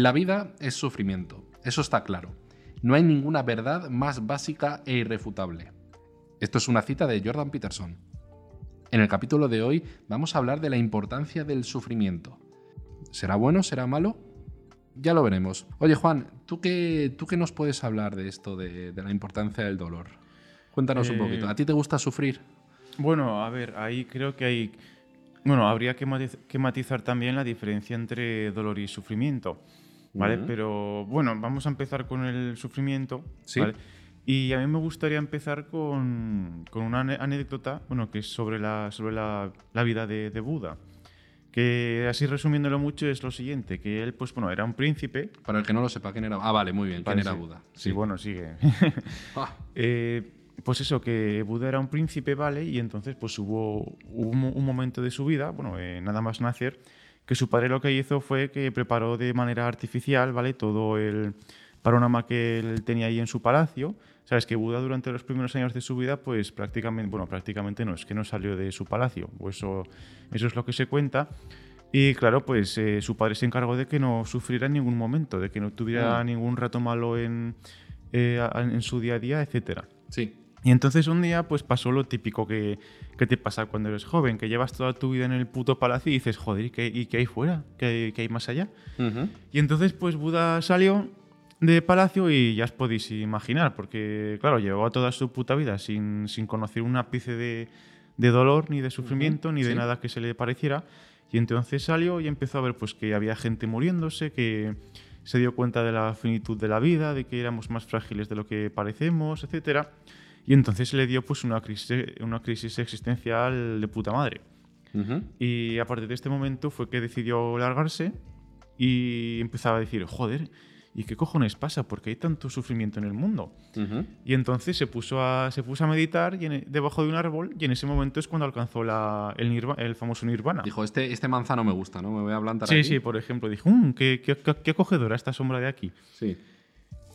La vida es sufrimiento, eso está claro. No hay ninguna verdad más básica e irrefutable. Esto es una cita de Jordan Peterson. En el capítulo de hoy vamos a hablar de la importancia del sufrimiento. ¿Será bueno? ¿Será malo? Ya lo veremos. Oye Juan, ¿tú qué, tú qué nos puedes hablar de esto, de, de la importancia del dolor? Cuéntanos un Eh, poquito. ¿A ti te gusta sufrir? Bueno, a ver, ahí creo que hay. Bueno, habría que matizar también la diferencia entre dolor y sufrimiento. ¿Vale? Ujú. Pero bueno, vamos a empezar con el sufrimiento. Sí. ¿vale? Y a mí me gustaría empezar con, con una anécdota, bueno, que es sobre la, sobre la, la vida de, de Buda. Que así resumiéndolo mucho es lo siguiente, que él, pues bueno, era un príncipe. Para el que no lo sepa, ¿quién era? Ah, vale, muy bien. ¿Quién era. Buda? Sí, bueno, sigue. Ah, Eh, pues eso, que Buda era un príncipe, ¿vale? Y entonces pues hubo, un, un momento de su vida, bueno, eh, nada más nacer, que su padre lo que hizo fue que preparó de manera artificial, ¿vale? Todo el panorama que él tenía ahí en su palacio. Sabes que Buda durante los primeros años de su vida, pues prácticamente, bueno, prácticamente no, es que no salió de su palacio, eso, eso es lo que se cuenta. Y claro, pues eh, su padre se encargó de que no sufriera en ningún momento, de que no tuviera Mm. ningún rato malo en, eh, en su día a día, etcétera. sí. Y entonces un día pues pasó lo típico que, que te pasa cuando eres joven, que llevas toda tu vida en el puto palacio y dices, joder, ¿y qué, y qué hay fuera? ¿Qué, hay- qué hay más allá? Ujú. Y entonces pues Buda salió de palacio y ya os podéis imaginar, porque claro, llevaba toda su puta vida sin, sin conocer un ápice de, de dolor, ni de sufrimiento, ni de sí. nada que se le pareciera. Y entonces salió y empezó a ver pues que había gente muriéndose, que se dio cuenta de la finitud de la vida, de que éramos más frágiles de lo que parecemos, etcétera. Y entonces le dio pues una crisis, una crisis existencial de puta madre. Ujú. Y a partir de este momento fue que decidió largarse y empezaba a decir, joder, ¿y qué cojones pasa? ¿Por qué hay tanto sufrimiento en el mundo? Ujú. Y entonces se puso a, se puso a meditar y en- debajo de un árbol y en ese momento es cuando alcanzó la, el, nirva- el famoso nirvana. Dijo, este, este manzano me gusta, ¿no? Me voy a plantar sí, aquí. sí, por ejemplo, dijo, "Mm, qué, qué- qué- qué acogedora esta sombra de aquí. Sí.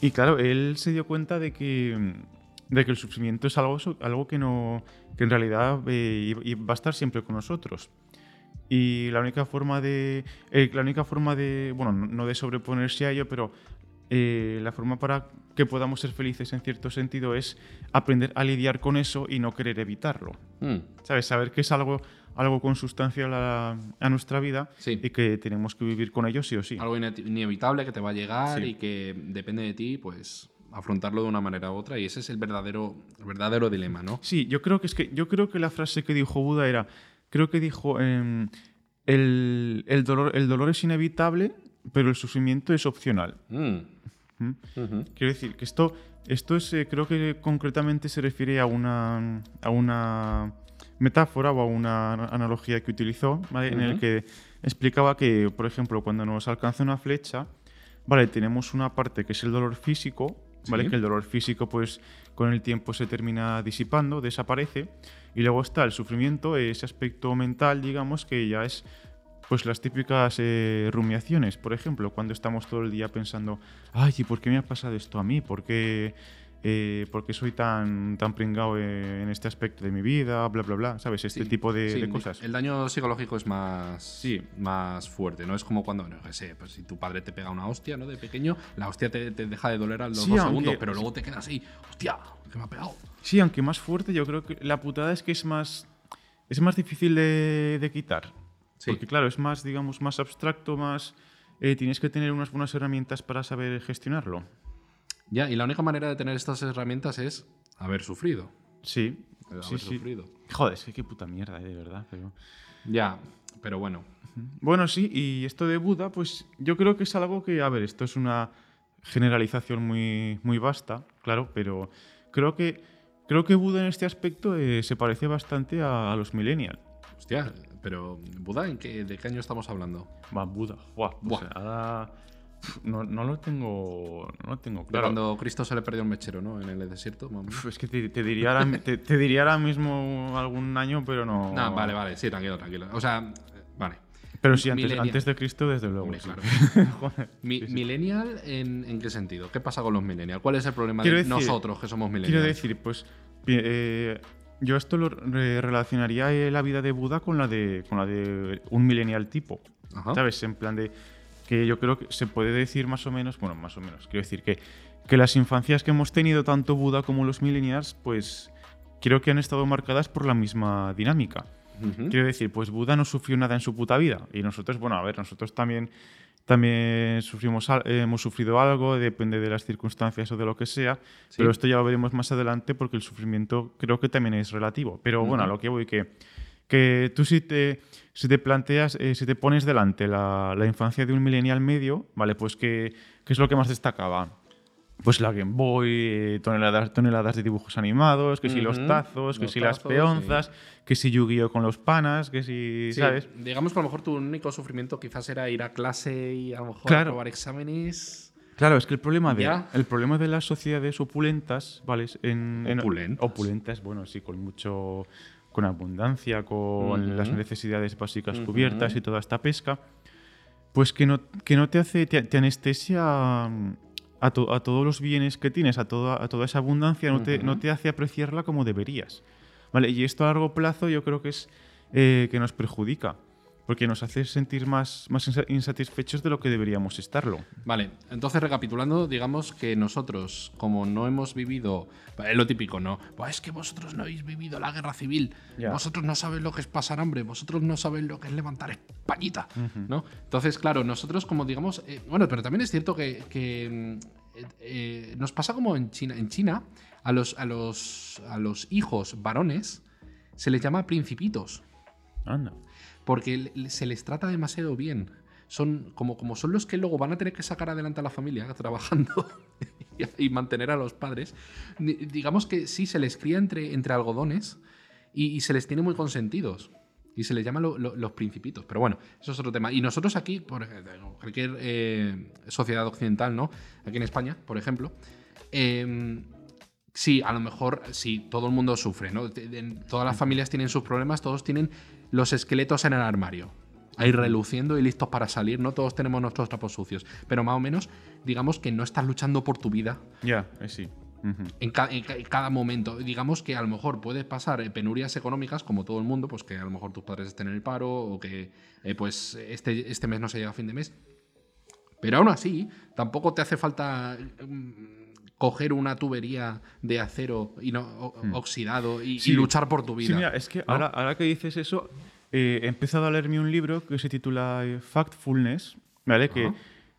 Y claro, él se dio cuenta de que, de que el sufrimiento es algo, algo que, no, que en realidad eh, y- y va a estar siempre con nosotros. Y la única forma de. eh, la única forma de. Bueno, no- de sobreponerse a ello, pero eh, la forma para que podamos ser felices en cierto sentido es aprender a lidiar con eso y no querer evitarlo. Mm. ¿Sabes? Saber que es algo, algo consustancial a, a nuestra vida Sí. y que tenemos que vivir con ello sí o sí. Algo ine- inevitable que te va a llegar Sí. y que depende de ti, pues afrontarlo de una manera u otra. Y ese es el verdadero, el verdadero dilema, ¿no? Sí, yo creo que es que yo creo que la frase que dijo Buda era, creo que dijo em, el, el dolor, el dolor es inevitable, pero el sufrimiento es opcional. Mm. ¿Mm? Quiero decir que esto, esto es, eh, creo que concretamente se refiere a una, a una metáfora o a una analogía que utilizó, ¿vale? en el que explicaba que, por ejemplo, cuando nos alcanza una flecha, vale, tenemos una parte que es el dolor físico, ¿vale? Sí. Que el dolor físico, pues, con el tiempo se termina disipando, desaparece, y luego está el sufrimiento, ese aspecto mental, digamos, que ya es pues las típicas eh, rumiaciones, por ejemplo, cuando estamos todo el día pensando, ay, ¿y por qué me ha pasado esto a mí? ¿Por qué, eh, por qué soy tan, tan pringado en este aspecto de mi vida? Bla, bla, bla, ¿sabes? Este Sí, tipo de, sí, de cosas. El daño psicológico es más, Sí. más fuerte, ¿no? Es como cuando, no sé, pues si tu padre te pega una hostia, ¿no? De pequeño, la hostia te, te deja de doler a los dos aunque- segundos, pero luego te queda así, hostia, que me ha pegado. Sí, aunque más fuerte, yo creo que la putada es que es más, es más difícil de, de quitar. Porque claro, es más, digamos, más abstracto, más... eh, tienes que tener unas buenas herramientas para saber gestionarlo. Ya, y la única manera de tener estas herramientas es haber sufrido. Sí, Haber sí, sí. sufrido. Joder, es que qué puta mierda, eh, de verdad. Pero... Ya, pero bueno. Bueno, sí, y esto de Buda, pues yo creo que es algo que, a ver, esto es una generalización muy, muy vasta, claro, pero creo que, creo que Buda en este aspecto eh, se parece bastante a, a los millennials. Hostia, pero Buda, ¿en qué, ¿de qué año estamos hablando? Va, Buda, buah, o Buah. sea, ahora no, no lo tengo, no lo tengo claro. cuando Cristo se le perdió un mechero, ¿no? En el desierto. Uf, Es que te, te diría ahora, te, te diría ahora mismo algún año, pero no. No, vale, vale, sí, tranquilo, tranquilo. O sea, vale. Pero sí, antes, antes de Cristo, desde luego. Hombre, sí. claro. Joder. Mi- Sí, sí. ¿Millennial en, en qué sentido? ¿Qué pasa con los millennials? ¿Cuál es el problema Quiero de decir- nosotros que somos millennials? Quiero decir, pues eh, yo esto lo re- relacionaría eh, la vida de Buda con la de con la de un millennial tipo, Ajá. ¿sabes? En plan de que yo creo que se puede decir más o menos, bueno, más o menos, quiero decir que, que las infancias que hemos tenido, tanto Buda como los millennials, pues creo que han estado marcadas por la misma dinámica. Quiero decir, pues Buda no sufrió nada en su puta vida. Y nosotros, bueno, a ver, nosotros también, también sufrimos, hemos sufrido algo, depende de las circunstancias o de lo que sea. Pero esto ya lo veremos más adelante porque el sufrimiento creo que también es relativo. Pero bueno, a lo que voy, que, que tú si te, si te planteas, eh, si te pones delante la, la, infancia de un millennial medio, ¿vale? Pues ¿qué, qué es lo que más destacaba? pues la Game Boy, eh, toneladas, toneladas de dibujos animados, que si los tazos, que si las peonzas, que si Yu-Gi-Oh con los panas, que si, ¿sabes? Digamos que a lo mejor tu único sufrimiento quizás era ir a clase y a lo mejor probar exámenes. Claro, es que el problema de, el problema de las sociedades opulentas, ¿vale? En, opulentas. opulentas, bueno, sí, con mucho con abundancia, con las necesidades básicas cubiertas y toda esta pesca, pues que no, que no te hace, te anestesia a, todos los bienes que tienes, a toda, a toda esa abundancia, no te, no te hace apreciarla como deberías. ¿Vale? Y esto a largo plazo yo creo que es eh, que nos perjudica porque nos hace sentir más, más insatisfechos de lo que deberíamos estarlo. Vale, entonces recapitulando, digamos que nosotros, como no hemos vivido, es lo típico, ¿no? Pues es que vosotros no habéis vivido la guerra civil, vosotros no sabéis lo que es pasar hambre, vosotros no sabéis lo que es levantar Españita, ¿no? Entonces, claro, nosotros como digamos, eh, bueno, pero también es cierto que, que eh, eh, nos pasa como en China, en China a los, a los, a los hijos varones se les llama principitos. Anda porque se les trata demasiado bien. Son como, como son los que luego van a tener que sacar adelante a la familia trabajando y mantener a los padres. Digamos que sí, se les cría entre, entre algodones y, se les tiene muy consentidos. Y se les llama los principitos. Pero bueno, eso es otro tema. Y nosotros aquí, por cualquier eh, sociedad occidental, ¿no? Aquí en España, por ejemplo, em, sí, a lo mejor sí, todo el mundo sufre, ¿no? Todas las familias tienen sus problemas, todos tienen los esqueletos en el armario. Ahí reluciendo y listos para salir, ¿no? Todos tenemos nuestros trapos sucios. Pero más o menos, digamos que no estás luchando por tu vida. Ya, eh, sí. en, cada momento. Digamos que a lo mejor puedes pasar eh, penurias económicas, como todo el mundo, pues que a lo mejor tus padres estén en el paro o que eh, pues este, este mes no se llega a fin de mes. Pero aún así, tampoco te hace falta mm, coger una tubería de acero y no, hmm. oxidado y, luchar por tu vida. Sí, mira, es que ahora, ahora que dices eso, eh, he empezado a leerme un libro que se titula eh, Factfulness, ¿vale? Que,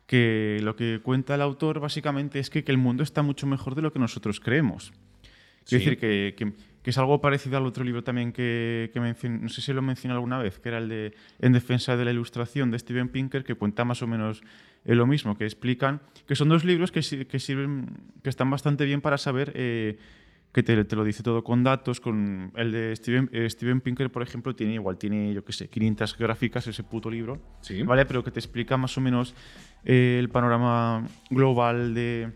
que lo que cuenta el autor básicamente es que, que, el mundo está mucho mejor de lo que nosotros creemos. Quiero decir que, que, es algo parecido al otro libro también que, que no sé si lo mencioné alguna vez, que era el de En defensa de la ilustración de Steven Pinker, que cuenta más o menos es lo mismo, que explican, que son dos libros que, que sirven, que están bastante bien para saber, eh, que te, te, lo dice todo con datos, con el de Steven, eh, Steven Pinker, por ejemplo, tiene igual, tiene, yo qué sé, 500 gráficas ese puto libro, sí. ¿vale? Pero que te explica más o menos eh, el panorama global de,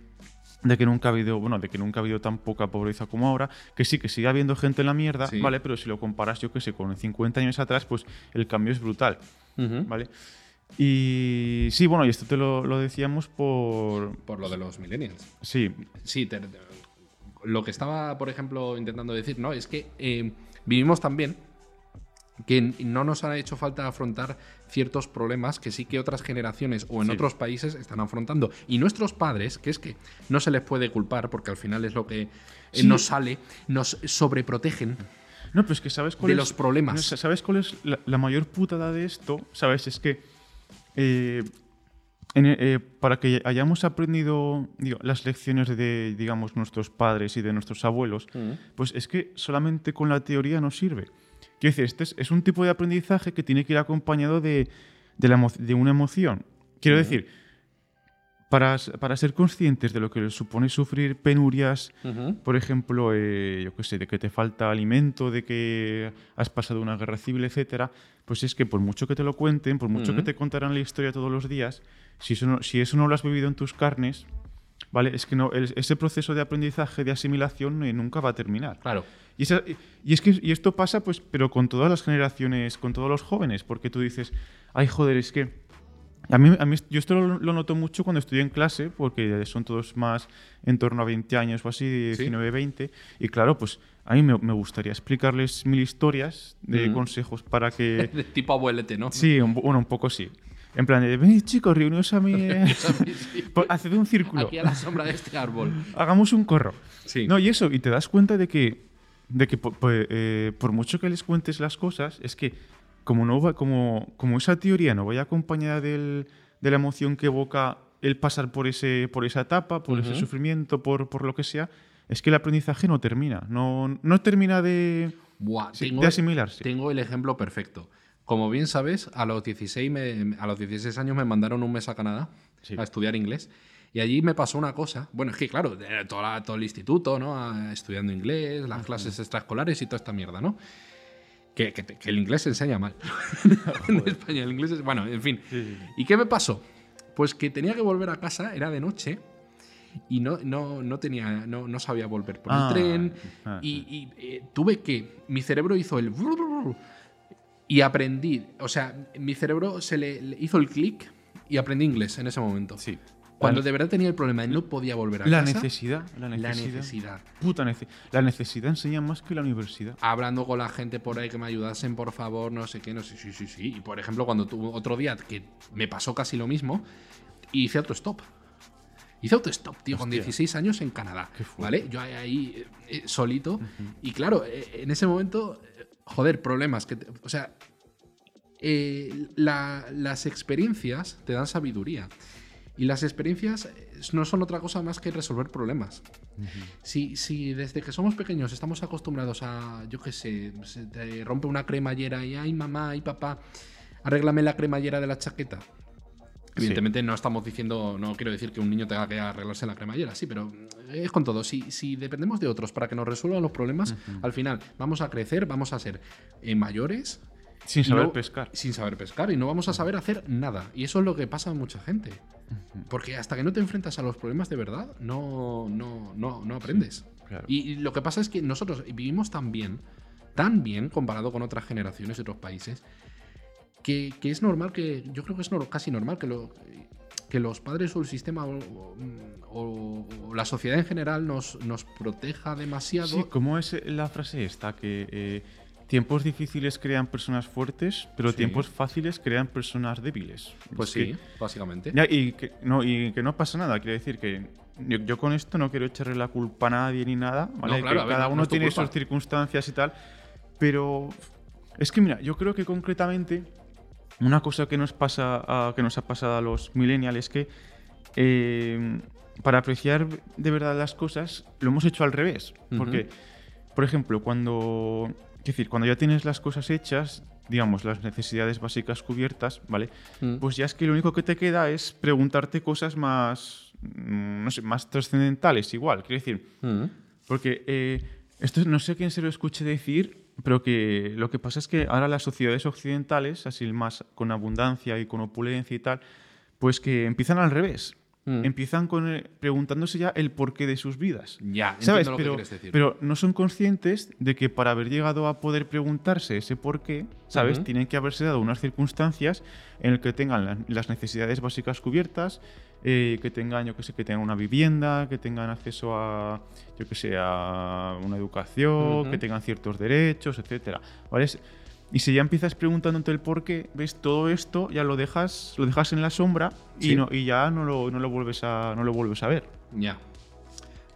de que nunca ha habido, bueno, de que nunca ha habido tan poca pobreza como ahora, que sí, que sigue habiendo gente en la mierda, ¿vale? Pero si lo comparas, yo qué sé, con 50 años atrás, pues el cambio es brutal, ¿vale? Y sí, bueno, y esto te lo, decíamos por... Por lo de los millennials. Sí. Sí, lo que estaba, por ejemplo, intentando decir, ¿no? Es que eh, vivimos también que no nos ha hecho falta afrontar ciertos problemas que sí que otras generaciones o en otros países están afrontando. Y nuestros padres, que es que no se les puede culpar, porque al final es lo que eh, nos sale, nos sobreprotegen. No, pero es que sabes cuál de los problemas. ¿Sabes cuál es la, la mayor putada de esto? ¿Sabes? Es que eh, eh, para que hayamos aprendido las lecciones de digamos, nuestros padres y de nuestros abuelos, mm. pues es que solamente con la teoría no sirve. Quiero decir, este es, un tipo de aprendizaje que tiene que ir acompañado de, de, una emoción. Quiero mm. decir, para, para, ser conscientes de lo que supone sufrir penurias, por ejemplo, eh, yo qué sé, de que te falta alimento, de que has pasado una guerra civil, etcétera, pues es que por mucho que te lo cuenten, por mucho que te contarán la historia todos los días, si eso no, si eso no lo has vivido en tus carnes, ¿vale? Es que no, ese proceso de aprendizaje, de asimilación, eh, nunca va a terminar. Claro. Y, y, es que y esto pasa, pues, pero con todas las generaciones, con todos los jóvenes, porque tú dices, ay, joder, es que a mí, a mí, yo esto lo, noto mucho cuando estoy en clase, porque son todos más en torno a 20 años o así, 19, 20. Y claro, pues a mí me, me gustaría explicarles mil historias de consejos para que... de tipo abuelete, ¿no? Sí, un, bueno, un poco sí. En plan de, venid chicos, reunidos a mí. eh". Sí. Pues, Haced un círculo. Aquí a la sombra de este árbol. Hagamos un corro. Sí. No, y eso, y te das cuenta de que, de que po- po- eh, por mucho que les cuentes las cosas, es que como, no va, como, como esa teoría no vaya acompañada del- de la emoción que evoca el pasar por, ese, por esa etapa, por ese Ujú. sufrimiento, por, por lo que sea, es que el aprendizaje no termina. No, no termina de, Buah, sí, tengo, de asimilarse. tengo el ejemplo perfecto. Como bien sabes, a los 16, me- a los 16 años me mandaron un mes a Canadá Sí. a estudiar inglés. Y allí me pasó una cosa. Bueno, es que claro, toda la- todo el instituto, ¿no? A- Estudiando inglés, las clases extraescolares y toda esta mierda, ¿no? Que, que que el inglés se enseña mal. en España, el inglés es. Bueno, en fin. Sí, sí, sí. ¿Y qué me pasó? Pues que tenía que volver a casa, era de noche. Y no, no, no tenía, no, no sabía volver por Ah, el tren. ah, y y, eh, tuve que. Mi cerebro hizo el. Y aprendí. O sea, mi cerebro se le, le hizo el clic y aprendí inglés en ese momento. Sí. Cuando La- de verdad tenía el problema y no podía volver a La casa. necesidad, la La necesidad. necesidad. Puta nece- La necesidad enseña más que la universidad. Hablando con la gente por ahí que me ayudasen, por favor, no sé qué, no sé. Sí, sí, sí. Y por ejemplo, cuando tuve otro día que me pasó casi lo mismo, hice autostop. Hice autostop, tío, con Hostia. 16 años en Canadá. Qué. ¿Vale? Yo ahí, ahí, eh, eh, solito. Y claro, eh, en ese momento, eh, joder, problemas. Que te- o sea, eh, la- las experiencias te dan sabiduría. Y las experiencias eh, no son otra cosa más que resolver problemas. Si, si desde que somos pequeños estamos acostumbrados a, yo qué sé, se te rompe una cremallera y, ay mamá, ay papá, arréglame la cremallera de la chaqueta. Evidentemente no estamos diciendo, no quiero decir que un niño tenga que arreglarse la cremallera, sí, pero es con todo. Si, si dependemos de otros para que nos resuelvan los problemas, al final vamos a crecer, vamos a ser eh, mayores Sin saber no- pescar. Sin saber pescar y no vamos a saber hacer nada. Y eso es lo que pasa a mucha gente. Porque hasta que no te enfrentas a los problemas de verdad, no, no, no, no aprendes. claro. y, y lo que pasa es que nosotros vivimos tan bien, tan bien comparado con otras generaciones de otros países, que, que es normal que, yo creo que es casi normal que, lo, que los padres o el sistema o, o- o la sociedad en general nos, nos proteja demasiado. Sí, ¿cómo es la frase esta? Que eh, tiempos difíciles crean personas fuertes, pero Sí. tiempos fáciles crean personas débiles. pues Es sí, que- básicamente. ya, y, que, no, y que no pasa nada, quiero decir que yo, yo con esto no quiero echarle la culpa a nadie ni nada, ¿vale? claro, Que a ver, cada no uno tiene culpa. sus circunstancias y tal, pero es que mira, yo creo que concretamente una cosa que nos pasa a- que nos ha pasado a los millennials es que eh, para apreciar de verdad las cosas lo hemos hecho al revés, porque por ejemplo, cuando es decir, cuando ya tienes las cosas hechas, digamos, las necesidades básicas cubiertas, ¿vale? Mm. Pues ya es que lo único que te queda es preguntarte cosas más, mm, no sé, más trascendentales igual. Quiero decir, Mm. porque eh, esto no sé quién se lo escuche decir, pero que lo que pasa es que ahora las sociedades occidentales, así más con abundancia y con opulencia y tal, pues que empiezan al revés. Mm. Empiezan con eh, preguntándose ya el porqué de sus vidas. Ya, ¿Sabes? entiendo lo que Pero, quieres decir. pero no son conscientes de que para haber llegado a poder preguntarse ese por qué, ¿sabes? Tienen que haberse dado unas circunstancias en las que tengan la- las necesidades básicas cubiertas, eh, que tengan, yo que sé, que tengan una vivienda, que tengan acceso a, yo que sé, a una educación, que tengan ciertos derechos, etcétera. ¿Vale? Es- Y si ya empiezas preguntándote el por qué, ves todo esto, ya lo dejas, lo dejas en la sombra y, no, y ya no lo, no lo vuelves a, no lo vuelves a ver. Ya.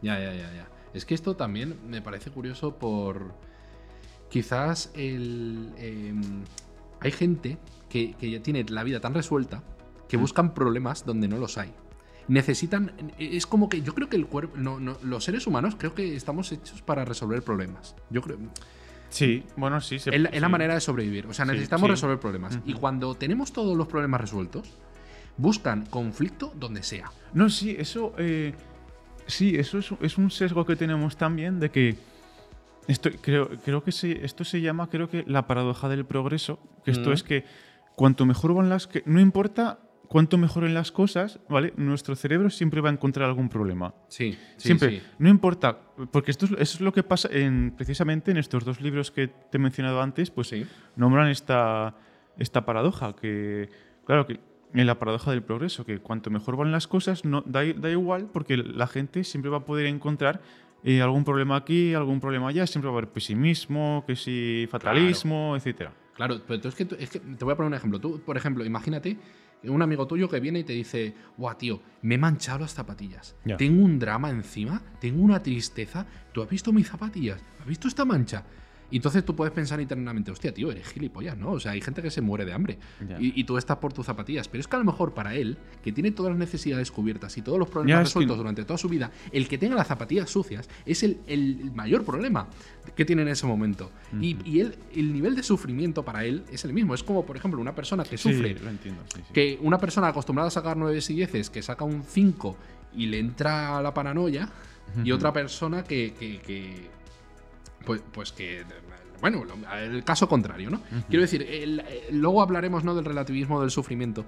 Ya, ya, ya, ya. Es que esto también me parece curioso por. Quizás el. em, hay gente que, que ya tiene la vida tan resuelta que Mm. buscan problemas donde no los hay. Necesitan. Es como que yo creo que el cuerpo. No, no, los seres humanos creo que estamos hechos para resolver problemas. Yo creo. Sí, bueno, sí. se- Es la, es la sí. manera de sobrevivir. O sea, necesitamos sí. resolver problemas. Y cuando tenemos todos los problemas resueltos, buscan conflicto donde sea. No, sí, eso. eh, sí, eso es, es un sesgo que tenemos también de que. Esto, creo, creo que se- esto se llama, creo que, la paradoja del progreso. Que esto es que cuanto mejor van las. que No importa cuánto mejoren las cosas, ¿vale? Nuestro cerebro siempre va a encontrar algún problema. Sí, sí, Siempre, sí. no importa, porque esto es, eso es lo que pasa en, precisamente en estos dos libros que te he mencionado antes, pues Sí. nombran esta, esta paradoja, que claro que en la paradoja del progreso, que cuanto mejor van las cosas, no, da, da igual porque la gente siempre va a poder encontrar eh, algún problema aquí, algún problema allá, siempre va a haber pesimismo, que si fatalismo, etcétera. Claro, pero es que, es que te voy a poner un ejemplo. Tú, por ejemplo, imagínate un amigo tuyo que viene y te dice, guau, tío, me he manchado las zapatillas. Tengo un drama encima, tengo una tristeza. ¿Tú has visto mis zapatillas? ¿Has visto esta mancha? Y entonces tú puedes pensar internamente, hostia, tío, eres gilipollas, ¿no? O sea, hay gente que se muere de hambre y, y tú estás por tus zapatillas. Pero es que a lo mejor para él, que tiene todas las necesidades cubiertas y todos los problemas que- resueltos durante toda su vida, el que tenga las zapatillas sucias es el, el mayor problema que tiene en ese momento. Y, y él, el nivel de sufrimiento para él es el mismo. Es como, por ejemplo, una persona que sufre Sí, lo entiendo. sí, sí. que una persona acostumbrada a sacar 9 y 10 que saca un 5 y le entra la paranoia y otra persona que, que- que- pues, pues que bueno el caso contrario no quiero decir el- luego hablaremos no del relativismo del sufrimiento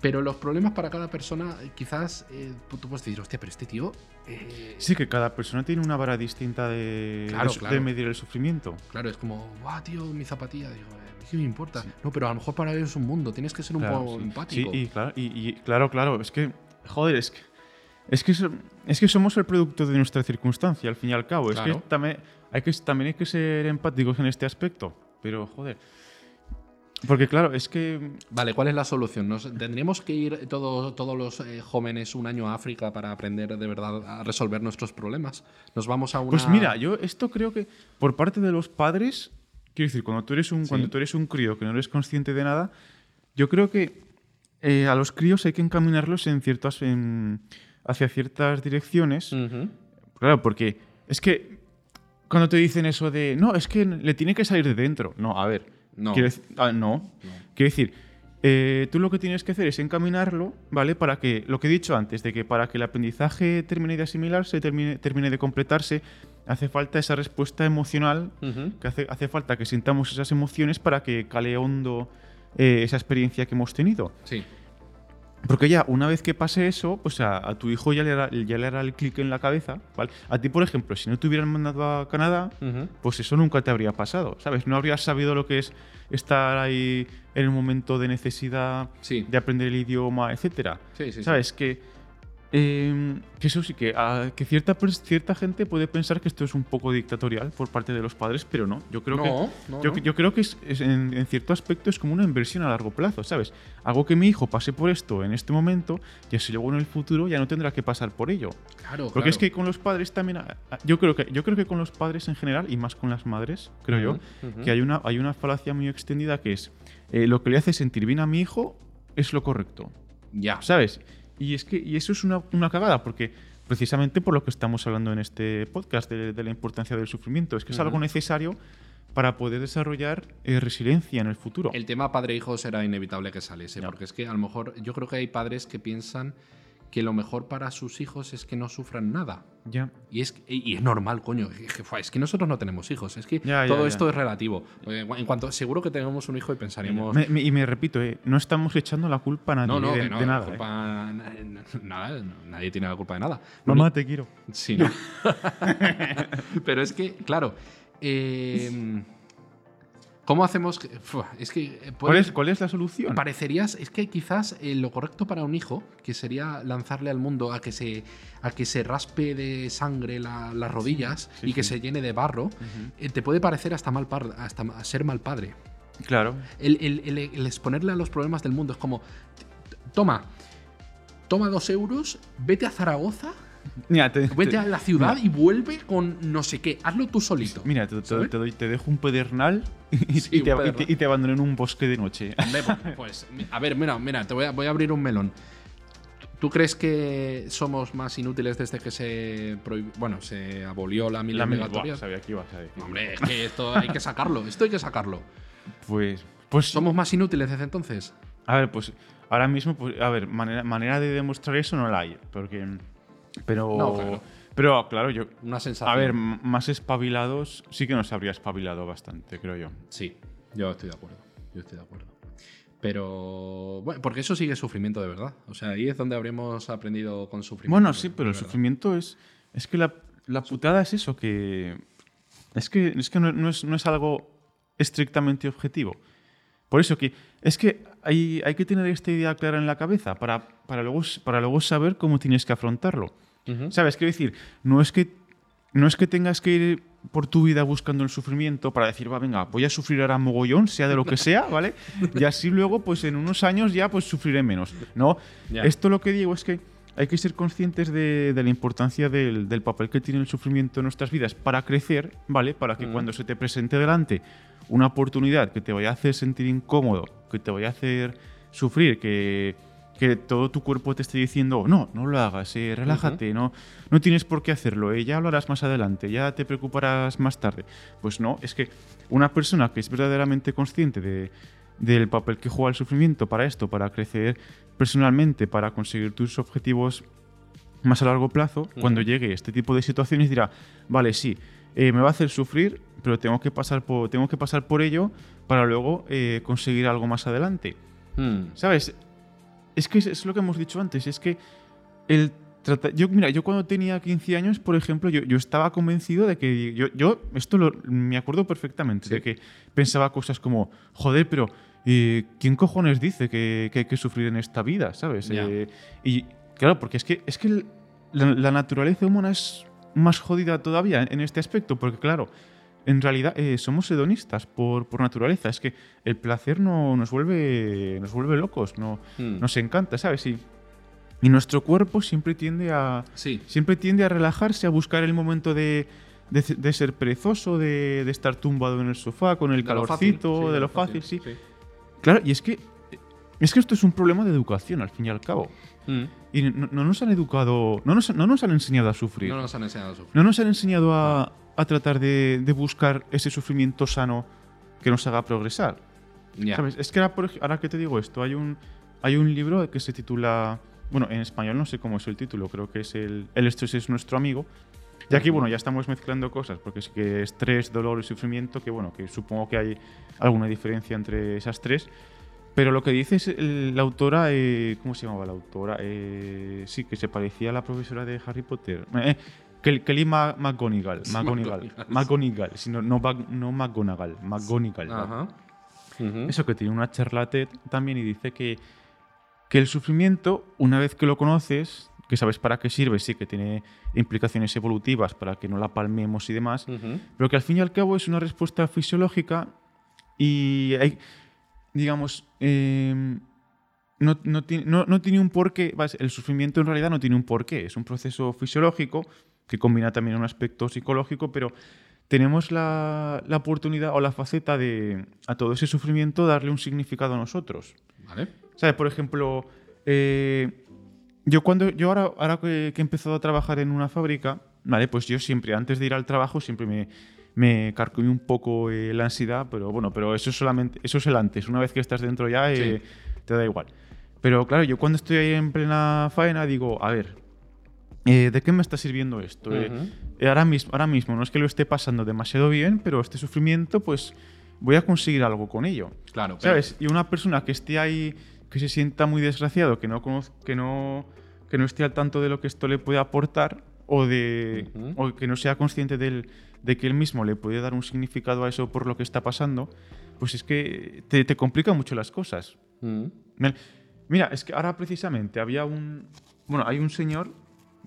pero los problemas para cada persona quizás eh, tú puedes decir hostia pero este tío eh, Sí, que cada persona tiene una vara distinta de, Claro, de claro. de medir el sufrimiento. claro es como guau tío mi zapatilla digo eh, ¿qué me importa? No, pero a lo mejor para él es un mundo, tienes que ser un Claro, poco sí. empático. Sí, y claro, y, y claro, claro, es que, joder, es que, es que, so- es que somos el producto de nuestra circunstancia, al fin y al cabo. Es Claro. que también hay, que también hay que ser empáticos en este aspecto. Pero, joder. Porque, claro, es que. Vale, ¿cuál es la solución? ¿Nos, ¿Tendríamos que ir todo- todos los eh, jóvenes un año a África para aprender de verdad a resolver nuestros problemas? ¿Nos vamos a una...? Pues mira, yo esto creo que por parte de los padres, quiero decir, cuando tú eres un, Sí. cuando tú eres un crío que no eres consciente de nada, yo creo que eh, a los críos hay que encaminarlos en ciertas, en- hacia ciertas direcciones. Claro, porque es que cuando te dicen eso de, no, es que le tiene que salir de dentro. No, a ver. No. Quiero dec- ah, no. Quiero decir, eh, tú lo que tienes que hacer es encaminarlo, ¿vale? Para que, lo que he dicho antes, de que para que el aprendizaje termine de asimilarse, termine, termine de completarse, hace falta esa respuesta emocional, que hace, hace falta que sintamos esas emociones para que cale hondo eh, esa experiencia que hemos tenido. Sí. Porque ya, una vez que pase eso, pues a, a tu hijo ya le hará, ya le hará el clic en la cabeza, ¿vale? A ti, por ejemplo, si no te hubieran mandado a Canadá, pues eso nunca te habría pasado, ¿sabes? No habrías sabido lo que es estar ahí en un momento de necesidad Sí. de aprender el idioma, etcétera. Sí, sí, sí. ¿Sabes? Que, eh, que eso sí, que, ah, que cierta, cierta gente puede pensar que esto es un poco dictatorial por parte de los padres, pero no. Yo creo No, que, no, yo, no. yo creo que es, es en, en cierto aspecto es como una inversión a largo plazo, ¿sabes? Hago que mi hijo pase por esto en este momento y así luego en el futuro ya no tendrá que pasar por ello. Claro, Porque es que con los padres también. ah, ah, Yo creo que, yo creo que con los padres en general, y más con las madres, creo yo, que hay una, hay una falacia muy extendida que es eh, lo que le hace sentir bien a mi hijo es lo correcto. Ya. ¿Sabes? Y es que y eso es una, una cagada, porque precisamente por lo que estamos hablando en este podcast de, de la importancia del sufrimiento, es que es algo necesario para poder desarrollar eh, resiliencia en el futuro. El tema padre-hijo será inevitable que saliese, porque es que a lo mejor yo creo que hay padres que piensan que lo mejor para sus hijos es que no sufran nada. Ya. Y es, y es normal, coño. Es que, nosotros no tenemos hijos. Es que Ya, todo ya. esto es relativo. Porque En cuanto seguro que tenemos un hijo y pensaríamos. Me- me- y me repito, eh, no estamos echando la culpa a nadie no, no, de, no, de la nada. eh. culpa- nada, no, nadie tiene la culpa de nada. Mamá, te quiero. Sí, ¿no? Pero es que, claro. eh, ¿Cómo hacemos? que- es que. eh, ¿Cuál es, ¿Cuál es la solución? Parecerías, es que quizás eh, lo correcto para un hijo, que sería lanzarle al mundo a que se, a que se raspe de sangre la- las rodillas sí, y que sí. se llene de barro, eh, te puede parecer hasta mal par- hasta ser mal padre. Claro. El, el- el- el exponerle a los problemas del mundo es como, toma, toma dos euros, vete a Zaragoza, Mira, te, vete te- a la ciudad y vuelve con no sé qué, hazlo tú solito. Mira, te, te- dejo un pedernal y, Sí, y te, un y te- pedernal. y te abandono en un bosque de noche. Pues, a ver, mira, mira, te voy a, voy a abrir un melón. ¿Tú crees que somos más inútiles desde que se bueno, se abolió la mil obligatoria? Sabía que ibas a decir. Hombre, es que esto hay que sacarlo, esto hay que sacarlo. Pues, pues ¿Somos más inútiles desde entonces? A ver, pues ahora mismo, pues, a ver, manera, manera de demostrar eso no la hay, porque, pero, No, claro. pero claro, yo, Una sensación. a ver, más espabilados sí que nos habría espabilado bastante, creo yo. Sí, yo estoy de acuerdo. Yo estoy de acuerdo. Pero, bueno, porque eso sigue sufrimiento de verdad. O sea, ahí es donde habríamos aprendido con sufrimiento. Bueno, sí, pero el sufrimiento es, es que la, la putada es eso, que es que, es que no, no es, no es algo estrictamente objetivo. Por eso que es que hay, hay que tener esta idea clara en la cabeza para, para, luego, para luego saber cómo tienes que afrontarlo. ¿Sabes? Quiero decir, no es que, no es que tengas que ir por tu vida buscando el sufrimiento para decir, va, venga, voy a sufrir ahora mogollón, sea de lo que sea, ¿vale? Y así luego, pues en unos años ya pues sufriré menos, ¿no? Esto lo que digo es que hay que ser conscientes de, de la importancia del, del papel que tiene el sufrimiento en nuestras vidas para crecer, ¿vale? Para que Mm. cuando se te presente delante una oportunidad que te vaya a hacer sentir incómodo, que te vaya a hacer sufrir, que, que todo tu cuerpo te esté diciendo, no, no lo hagas, eh, relájate, no, no tienes por qué hacerlo, eh, ya lo harás más adelante, ya te preocuparás más tarde. Pues no, es que una persona que es verdaderamente consciente de, del papel que juega el sufrimiento para esto, para crecer personalmente, para conseguir tus objetivos más a largo plazo, cuando llegue este tipo de situaciones dirá, vale, sí, eh, me va a hacer sufrir, pero tengo que pasar por, tengo que pasar por ello para luego eh, conseguir algo más adelante. Hmm. ¿Sabes? Es que es, lo que hemos dicho antes, es que el yo, mira, yo cuando tenía 15 años, por ejemplo, yo, yo estaba convencido de que yo, yo esto lo, me acuerdo perfectamente, Sí. de que pensaba cosas como, joder, pero eh, ¿quién cojones dice que, que hay que sufrir en esta vida? ¿Sabes? Ya. Eh, y claro, porque es que, es que la, la naturaleza humana es más jodida todavía en este aspecto, porque claro, en realidad eh, somos hedonistas por, por naturaleza. Es que el placer no, nos, vuelve, nos vuelve locos, no, Hmm. nos encanta, ¿sabes? Y, y nuestro cuerpo siempre tiende a, Sí. siempre tiende a relajarse, a buscar el momento de, de, de ser perezoso, de, de estar tumbado en el sofá con el De lo fácil, calorcito, sí, de lo fácil, sí. sí. Claro, y es que, es que esto es un problema de educación, al fin y al cabo. Hmm. Y no, no nos han educado, no nos, no nos han enseñado a sufrir. No nos han enseñado a sufrir. No nos han enseñado a, a tratar de, de buscar ese sufrimiento sano que nos haga progresar. Ya. ¿Sabes? Es que ahora, por ej- ahora que te digo esto, hay un, hay un libro que se titula. Bueno, en español no sé cómo es el título, creo que es el El estrés es nuestro amigo. Y aquí, bueno, ya estamos mezclando cosas, porque es que estrés, dolor y sufrimiento, que bueno, que supongo que hay alguna diferencia entre esas tres. Pero lo que dice es el- la autora, eh, ¿cómo se llamaba la autora? Eh, sí, que se parecía a la profesora de Harry Potter. Eh, Kel- Kelly McGonigal. McGonigal. McGonigal. McGonigal. Si no, no, McGonagall. McGonigal. Ajá. Ujú. Eso que tiene una charla TED también y dice que, que el sufrimiento, una vez que lo conoces, que sabes para qué sirve, sí que tiene implicaciones evolutivas para que no la palmemos y demás, Ujú. pero que al fin y al cabo es una respuesta fisiológica y hay, digamos, eh, no, no tiene, no- no tiene un porqué, el sufrimiento en realidad no tiene un porqué, es un proceso fisiológico que combina también un aspecto psicológico, pero tenemos la, la oportunidad o la faceta de a todo ese sufrimiento darle un significado a nosotros. Vale. ¿Sabes? Por ejemplo, eh, yo cuando yo ahora, ahora que, que he empezado a trabajar en una fábrica, ¿vale? Pues yo siempre, antes de ir al trabajo, siempre me, me carcomí un poco eh, la ansiedad, pero bueno, pero eso es solamente, eso es el antes. Una vez que estás dentro ya, eh, te da igual. Pero claro, yo cuando estoy ahí en plena faena digo, a ver, eh, ¿de qué me está sirviendo esto? Eh, Ujú. eh, ahora, mismo, ahora mismo no es que lo esté pasando demasiado bien, pero este sufrimiento, pues voy a conseguir algo con ello. Claro. pero- ¿Sabes? Y una persona que esté ahí, que se sienta muy desgraciado, que no, conoz- que no, que no esté al tanto de lo que esto le puede aportar, o, de, Ujú. o que no sea consciente del- de que él mismo le puede dar un significado a eso por lo que está pasando, pues es que te, te complica mucho las cosas. Mel- Mira, es que ahora precisamente había un. Bueno, hay un señor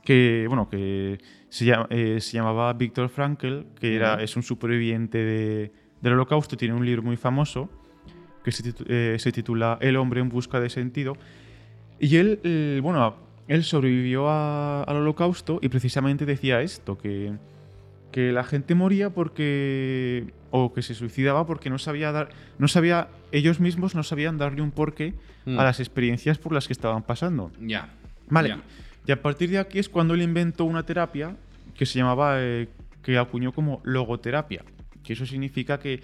que, bueno, que se, llama- eh, se llamaba Víctor Frankl, que era, es un superviviente de- del holocausto, tiene un libro muy famoso que se, titu- eh, se titula El hombre en busca de sentido. Y él, eh, bueno, él sobrevivió a- al holocausto y precisamente decía esto, que, que la gente moría porque... o que se suicidaba porque no sabía dar... no sabía... ellos mismos no sabían darle un porqué Mm. a las experiencias por las que estaban pasando. Ya. Vale. Y a partir de aquí es cuando él inventó una terapia que se llamaba, eh, que acuñó como logoterapia. Que eso significa que,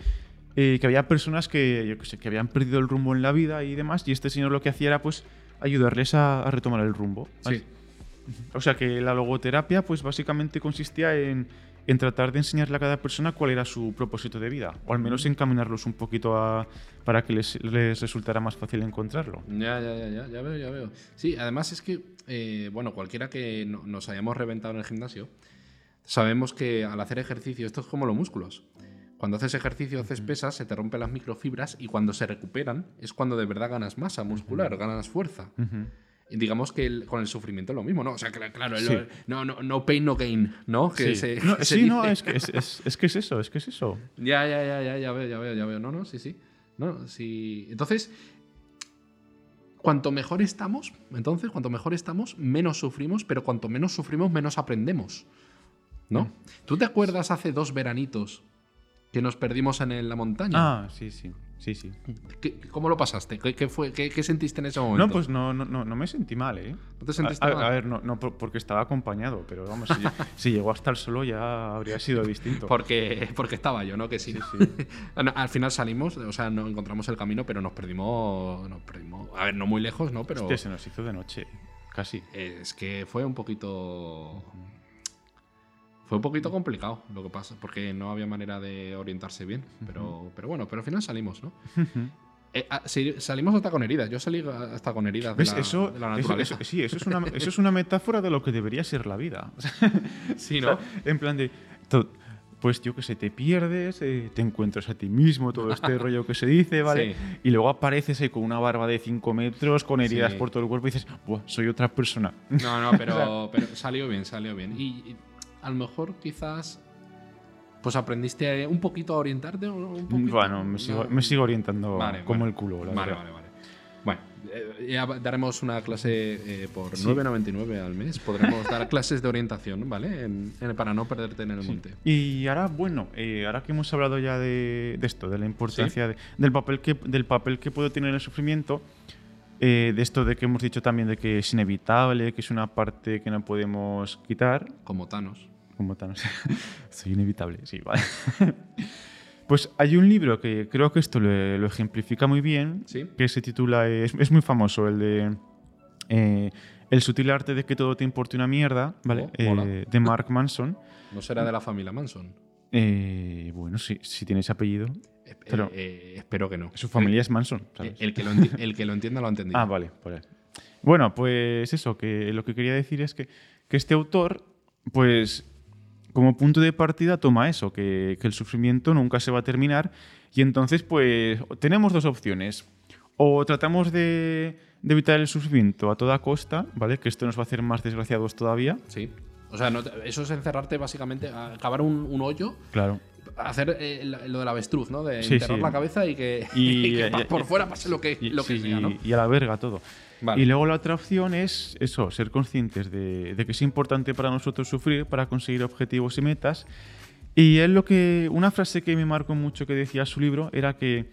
eh, que había personas que, yo qué sé, que habían perdido el rumbo en la vida y demás, y este señor lo que hacía era pues ayudarles a, a retomar el rumbo. Sí. O sea que la logoterapia pues básicamente consistía en, en tratar de enseñarle a cada persona cuál era su propósito de vida, o al menos encaminarlos un poquito a, para que les, les resultara más fácil encontrarlo. Ya, ya, ya, ya, ya veo, ya veo. Sí, además es que, eh, bueno, cualquiera que no- nos hayamos reventado en el gimnasio, sabemos que al hacer ejercicio, esto es como los músculos. Cuando haces ejercicio, haces pesas, se te rompen las microfibras y cuando se recuperan es cuando de verdad ganas masa muscular, ganas fuerza. Digamos que el- con el sufrimiento es lo mismo, ¿no? O sea, cla- claro, el- Sí. no, no, no pain, no gain, ¿no? Que Sí, se- No, que se sí, no, dice. es que es, es- es que es eso, es que es eso. Ya, ya, ya, ya, ya veo, ya veo, ya veo. No, no, sí, sí. No, sí. Entonces, cuanto mejor estamos, entonces, cuanto mejor estamos, menos sufrimos, pero cuanto menos sufrimos, menos aprendemos. ¿no? Mm. ¿Tú te acuerdas hace dos veranitos que nos perdimos en la montaña? Ah, sí, sí, sí, sí. ¿Qué- ¿Cómo lo pasaste? ¿Qué, qué fue, qué, qué sentiste en ese momento? No, pues no, no, no, no me sentí mal, ¿eh? ¿No te sentiste a, mal? a ver, no, no por- porque estaba acompañado, pero vamos, si, si llegó a estar solo ya habría sido distinto. Porque, porque estaba yo, ¿no? Que sí. Al final salimos, o sea, no encontramos el camino, pero nos perdimos, nos perdimos. A ver, no muy lejos, ¿no? Pero Hostia, se nos hizo de noche, casi. es que fue un poquito. Fue un poquito complicado lo que pasa, porque no había manera de orientarse bien. Pero, pero bueno, pero al final salimos, ¿no? Eh, ah, sí, salimos hasta con heridas. Yo salí hasta con heridas de ¿Ves? la, eso, de la eso- naturaleza. eso- sí, eso es, una, eso es una metáfora de lo que debería ser la vida. O sea, sí, ¿no? en plan de. to- pues yo que sé, te pierdes, eh, te encuentras a ti mismo, todo este rollo que se dice, ¿vale? Sí. Y luego apareces ahí con una barba de 5 metros, con heridas Sí. por todo el cuerpo y dices, Buah, soy otra persona. No, no, pero, pero salió bien, salió bien. Y, y a lo mejor quizás pues aprendiste un poquito a orientarte. Un poquito. Bueno, me sigo, No. me sigo orientando Vale, como vale. el culo, la Vale, vale, vale. Bueno, eh, ya daremos una clase eh, por Sí. 9.99 al mes. Podremos dar clases de orientación, ¿vale? En- en- para no perderte en el monte. Y ahora, bueno, eh, ahora que hemos hablado ya de, de esto, de la importancia de- del, papel que, del papel que puede tener el sufrimiento, eh, de esto de que hemos dicho también de que es inevitable, que es una parte que no podemos quitar, Como Thanos. Como tal, soy inevitable, sí, vale. pues hay un libro que creo que esto lo, lo ejemplifica muy bien, Sí. que se titula, es, es muy famoso, el de eh, El sutil arte de que todo te importe una mierda, ¿vale? Oh. Eh, de Mark Manson. No será de la familia Manson. Eh, bueno, sí, si tiene ese apellido. Eh, Pero- espero que no. Su familia es Manson, El, ¿sabes? el que lo el que lo entienda lo ha entendido. Ah, vale, ahí. Bueno, pues eso, que lo que quería decir es que, que este autor, pues como punto de partida toma eso, que, que el sufrimiento nunca se va a terminar y entonces pues tenemos dos opciones. O tratamos de, de evitar el sufrimiento a toda costa, ¿vale? Que esto nos va a hacer más desgraciados todavía. Sí. O sea, no te- eso es encerrarte básicamente, a cavar un, un hoyo, Claro. hacer eh, la- lo del avestruz, ¿no? De Sí, enterrar sí. la cabeza y que, Y- y que y- por fuera pase lo que, Y, lo que sí, sea, ¿no? y a la verga todo. Vale. Y luego la otra opción es eso, ser conscientes de, de que es importante para nosotros sufrir para conseguir objetivos y metas. Y es lo que, una frase que me marcó mucho que decía su libro era que,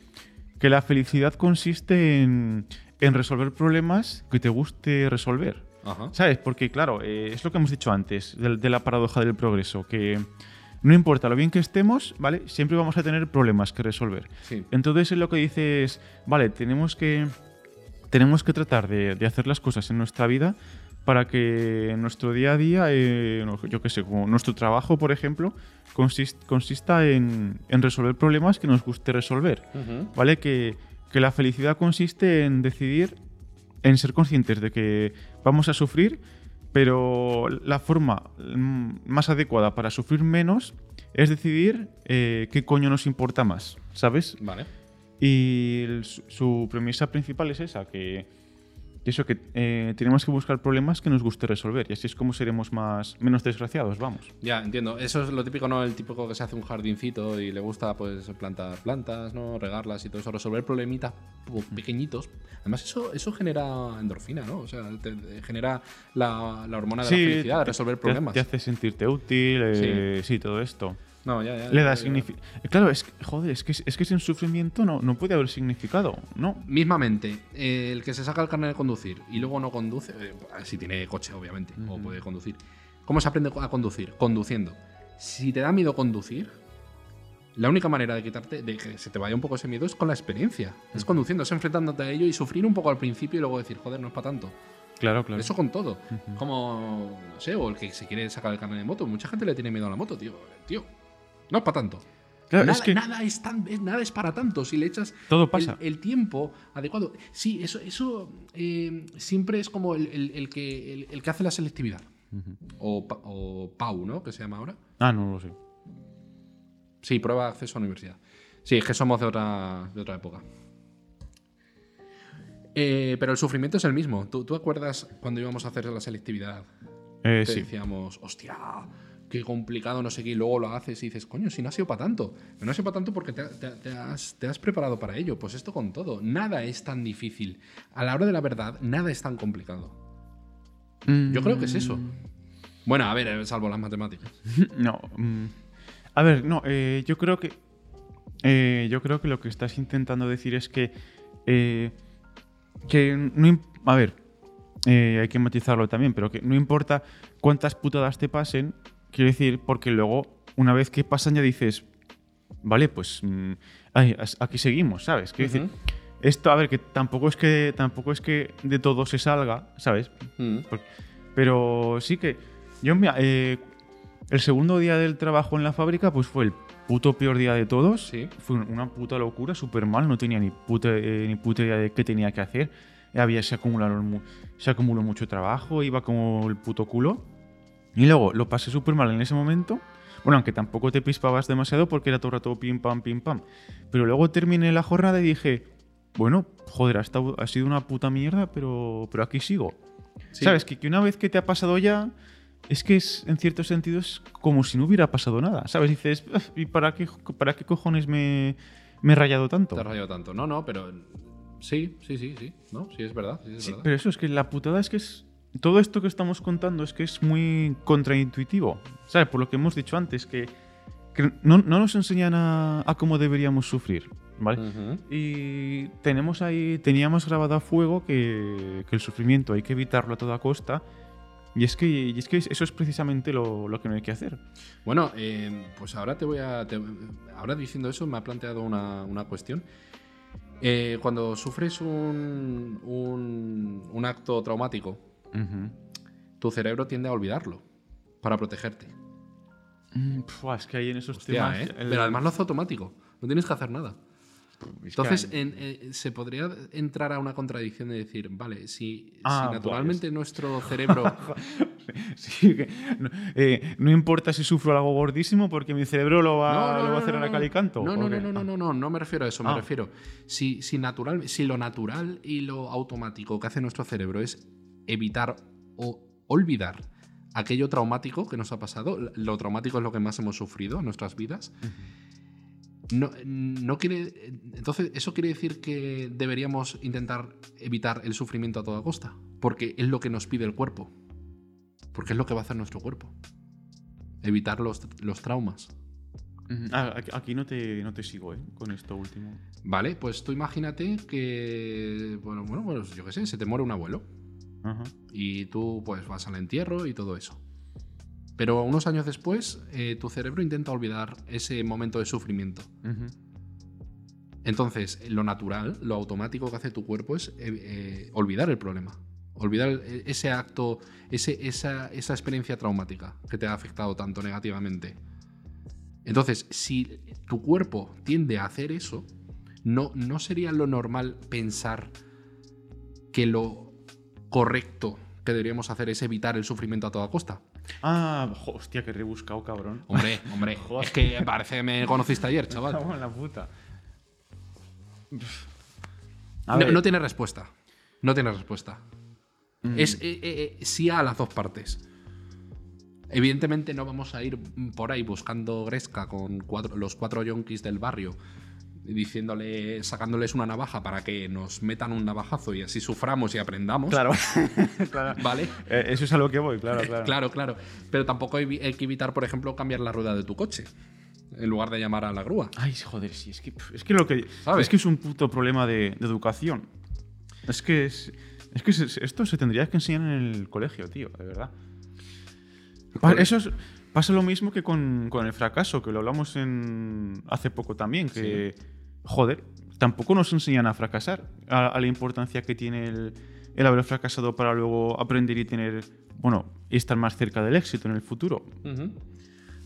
que la felicidad consiste en, en resolver problemas que te guste resolver. Ajá. ¿Sabes? Porque, claro, eh, es lo que hemos dicho antes, de, de la paradoja del progreso, que no importa lo bien que estemos, ¿vale? Siempre vamos a tener problemas que resolver. Sí. Entonces él lo que dice es, vale, tenemos que, tenemos que tratar de, de hacer las cosas en nuestra vida para que en nuestro día a día, eh, yo qué sé, como nuestro trabajo, por ejemplo, consis- consista en, en resolver problemas que nos guste resolver. ¿Vale? Que, que la felicidad consiste en decidir, en ser conscientes de que vamos a sufrir, pero la forma mm, más adecuada para sufrir menos es decidir eh, qué coño nos importa más, ¿sabes? Vale. Y el- su, premisa principal es esa, que, eso, que eh, tenemos que buscar problemas que nos guste resolver y así es como seremos más, menos desgraciados, vamos. Ya, entiendo. Eso es lo típico, ¿no? El típico que se hace un jardincito y le gusta, pues, plantar plantas, ¿no? Regarlas y todo eso, resolver problemitas pequeñitos. Además, eso, eso genera endorfina, ¿no? O sea, te, te genera la, la hormona de la felicidad, te- resolver problemas. Te, hace sentirte útil, eh, sí. todo esto. No, ya, ya. Le da significado. Claro, es que, joder, es que, es que sin sufrimiento no, no puede haber significado, ¿no? Mismamente, eh, el que se saca el carnet de conducir y luego no conduce, eh, si tiene coche, obviamente, o puede conducir. ¿Cómo se aprende a conducir? Conduciendo. Si te da miedo conducir, la única manera de quitarte, de que se te vaya un poco ese miedo es con la experiencia. Es conduciendo, es enfrentándote a ello y sufrir un poco al principio y luego decir, joder, no es para tanto. Claro, claro. Eso con todo. Como, no sé, o el que se quiere sacar el carnet de moto. Mucha gente le tiene miedo a la moto, tío. Tío, no es para tanto. Claro, nada, es que nada es tan, nada es para tanto. Si le echas todo pasa. El, tiempo adecuado. Sí, eso, eso eh, siempre es como el, el- el que, el, que hace la selectividad. o, Pa- o PAU, ¿no? Que se llama ahora. Ah, no lo sé. Sí, prueba de acceso a la universidad. Sí, es que somos de otra, de otra época. Eh, pero el sufrimiento es el mismo. ¿Tú, tú acuerdas cuando íbamos a hacer la selectividad? Eh, que sí. decíamos, hostia, qué complicado, no sé qué, y luego lo haces y dices, coño, si no ha sido para tanto. No ha sido para tanto porque te, te- te has, te has preparado para ello. Pues esto con todo. Nada es tan difícil. A la hora de la verdad, nada es tan complicado. Yo creo que es eso. Bueno, a ver, eh, salvo las matemáticas. No. mm, A ver, no, eh, yo creo que. eh, yo creo que lo que estás intentando decir es que. eh, que no. A ver, hay que matizarlo también, pero que no importa cuántas putadas te pasen, quiero decir, porque luego, una vez que pasan, ya dices. Vale, pues. mm, ay, aquí seguimos, ¿sabes? Quiero decir. Ujú. Esto, a ver, que tampoco es que tampoco es que de todo se salga, ¿sabes? Mm. Por- Pero sí que. Yo, mira, eh, el segundo día del trabajo en la fábrica, pues fue el puto peor día de todos. Sí. Fue una puta locura, súper mal. No tenía ni puta, eh, ni puta idea de qué tenía que hacer. Había, se, acumularon, mu- se acumuló mucho trabajo, iba como el puto culo. Y luego lo pasé súper mal en ese momento. Bueno, aunque tampoco te pispabas demasiado porque era todo el rato pim pam, pim pam. Pero luego terminé la jornada y dije, bueno, joder, ha, sido una puta mierda, pero, pero aquí sigo. Sí. ¿Sabes? Que, que una vez que te ha pasado ya, es que es, en cierto sentido es como si no hubiera pasado nada. ¿Sabes? Dices, "Uf, ¿y para qué, para qué cojones me, me he rayado tanto? Te has rayado tanto. No, no, pero. Sí, sí, sí, sí. No, sí, es verdad. Sí, es Sí, verdad. pero eso es que la putada es que es. Todo esto que estamos contando es que es muy contraintuitivo. ¿Sabes? Por lo que hemos dicho antes, que, que no, no nos enseñan a, a cómo deberíamos sufrir. ¿Vale? Y tenemos ahí, teníamos grabado a fuego que, que el sufrimiento hay que evitarlo a toda costa. Y es que, y es que eso es precisamente lo, lo que no hay que hacer. Bueno, eh, pues ahora te voy a. te- ahora diciendo eso, me ha planteado una, una cuestión. Eh, cuando sufres un, un, un acto traumático, tu cerebro tiende a olvidarlo para protegerte. Mm, pf, es que hay en esos Hostia, temas. ¿eh? el- Pero además lo hace automático. No tienes que hacer nada. es Entonces, hay- en- eh, se podría entrar a una contradicción de decir, vale, si, si Ah, naturalmente nuestro cerebro. Sí, que no, eh, no importa si sufro algo gordísimo porque mi cerebro lo va, lo va a hacer a cal y canto. No, no, ¿o no, no, no, no, no, no me refiero a eso, me Ah. refiero. Si, si, natural, si lo natural y lo automático que hace nuestro cerebro es evitar o olvidar aquello traumático que nos ha pasado, lo traumático es lo que más hemos sufrido en nuestras vidas. No, no quiere. Entonces, ¿eso quiere decir que deberíamos intentar evitar el sufrimiento a toda costa? Porque es lo que nos pide el cuerpo. Porque es lo que va a hacer nuestro cuerpo. Evitar los, los traumas. Ah, aquí- aquí no te, no te sigo, ¿eh? Con esto último. Vale, pues tú imagínate que. Bueno, bueno, pues yo qué sé, se te muere un abuelo. Y tú, pues, vas al entierro y todo eso. Pero unos años después, eh, tu cerebro intenta olvidar ese momento de sufrimiento. Entonces, lo natural, lo automático que hace tu cuerpo es eh, eh, olvidar el problema. Olvidar ese acto, ese- esa, esa experiencia traumática que te ha afectado tanto negativamente. Entonces, si tu cuerpo tiende a hacer eso, no, no sería lo normal pensar que lo correcto que deberíamos hacer es evitar el sufrimiento a toda costa. Ah, hostia, que rebuscado, cabrón. Hombre, hombre, es que parece que me conociste ayer, chaval. Cago en la puta. A No, ver, no tiene respuesta. No tiene respuesta. Es eh, eh, eh, sí a las dos partes. Evidentemente no vamos a ir por ahí buscando Gresca con cuatro- los cuatro yonkis del barrio diciéndole, sacándoles una navaja para que nos metan un navajazo y así suframos y aprendamos. Claro. claro. ¿Vale? Eh, eso es a lo que voy, claro, claro. Claro, claro. Pero tampoco hay, hay que evitar, por ejemplo, cambiar la rueda de tu coche en lugar de llamar a la grúa. Ay, joder, sí, es que, es que lo que. ¿Sabes? Es que es un puto problema de, de educación. Es que es. Es que esto se tendría que enseñar en el colegio, tío, de verdad. Eso es- pasa lo mismo que con, con el fracaso, que lo hablamos en hace poco también, que, joder, tampoco nos enseñan a fracasar, a, a la importancia que tiene el, el haber fracasado para luego aprender y tener, bueno, y estar más cerca del éxito en el futuro.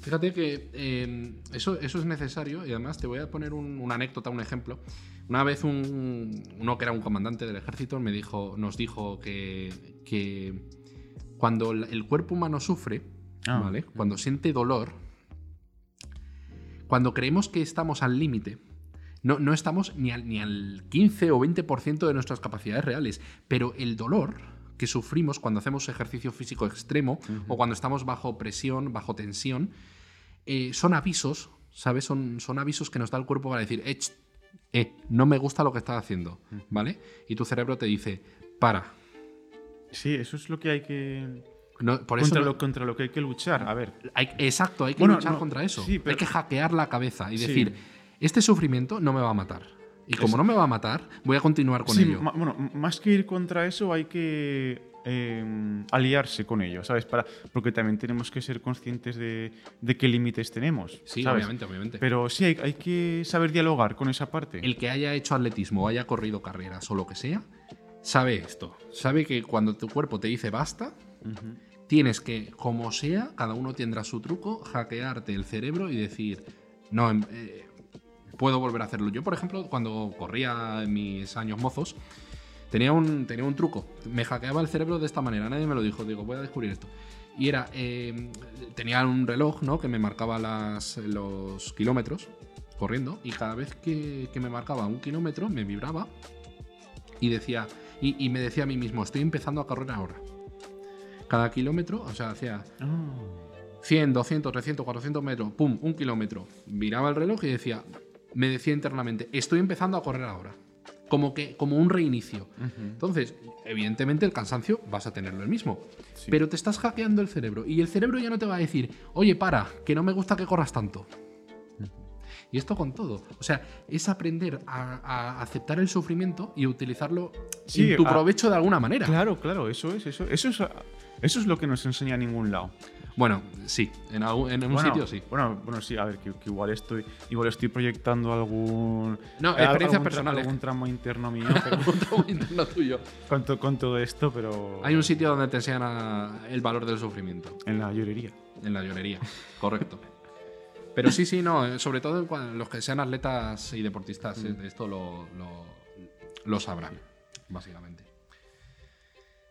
Fíjate que eh, eso, eso es necesario y además te voy a poner un- una anécdota, un ejemplo. Una vez un, uno que era un comandante del ejército me dijo, nos dijo que, que cuando el cuerpo humano sufre, Ah. ¿vale? cuando siente dolor, cuando creemos que estamos al límite, No, no estamos ni al, ni al 15 o 20% de nuestras capacidades reales. Pero el dolor que sufrimos cuando hacemos ejercicio físico extremo o cuando estamos bajo presión, bajo tensión, eh, son avisos, ¿sabes? Son, son avisos que nos da el cuerpo para decir, eh, eh, no me gusta lo que estás haciendo, ¿vale? Y tu cerebro te dice, para. Sí, eso es lo que hay que. No, por eso contra, no- lo, contra lo que hay que luchar. A ver. hay- exacto, hay que Bueno, luchar no, contra eso. sí, pero- Hay que hackear la cabeza y Sí. decir, este sufrimiento no me va a matar. Y como no me va a matar, voy a continuar con Sí, ello. bueno, más que ir contra eso, hay que eh, aliarse con ello, ¿sabes? Para, porque también tenemos que ser conscientes de, de qué límites tenemos. Sí, ¿sabes? obviamente, obviamente. Pero sí, hay, hay que saber dialogar con esa parte. el que haya hecho atletismo o haya corrido carreras o lo que sea, sabe esto. Sabe que cuando tu cuerpo te dice basta. Tienes que, como sea, cada uno tendrá su truco, hackearte el cerebro y decir, no, em- eh, puedo volver a hacerlo. Yo, por ejemplo, cuando corría en mis años mozos, tenía un, tenía un truco. Me hackeaba el cerebro de esta manera, nadie me lo dijo, digo, voy a descubrir esto. Y era, eh, tenía un reloj, ¿no? Que me marcaba los kilómetros corriendo y cada vez que, me marcaba un kilómetro me vibraba y decía, y me decía a mí mismo, estoy empezando a correr ahora. Cada kilómetro, o sea, hacía Ah. 100, 200, 300, 400 metros, pum, un kilómetro. Miraba el reloj y decía, me decía internamente, estoy empezando a correr ahora. Como que, como un reinicio. Entonces, evidentemente el cansancio vas a tenerlo el mismo. Sí. Pero te estás hackeando el cerebro y el cerebro ya no te va a decir, oye, para, que no me gusta que corras tanto. Y esto con todo. O sea, es aprender a, a aceptar el sufrimiento y utilizarlo Sí, en tu a- provecho de alguna manera. Claro, claro, eso es, eso, eso es, eso es lo que nos enseña a ningún lado. Bueno, sí, en, algún- en un Bueno, sitio sí. Bueno, bueno, sí, a ver, que, que igual estoy, igual estoy proyectando algún. No, eh, experiencias personales. Algún tramo interno mío pero- Un trauma interno tuyo. con, to- con todo esto, pero. Hay un sitio donde te enseñan a- el valor del sufrimiento, En la llorería. en la llorería. Correcto. Pero sí, sí, no, eh, sobre todo cuando los que sean atletas y deportistas, eh, esto lo, lo, lo sabrán, básicamente.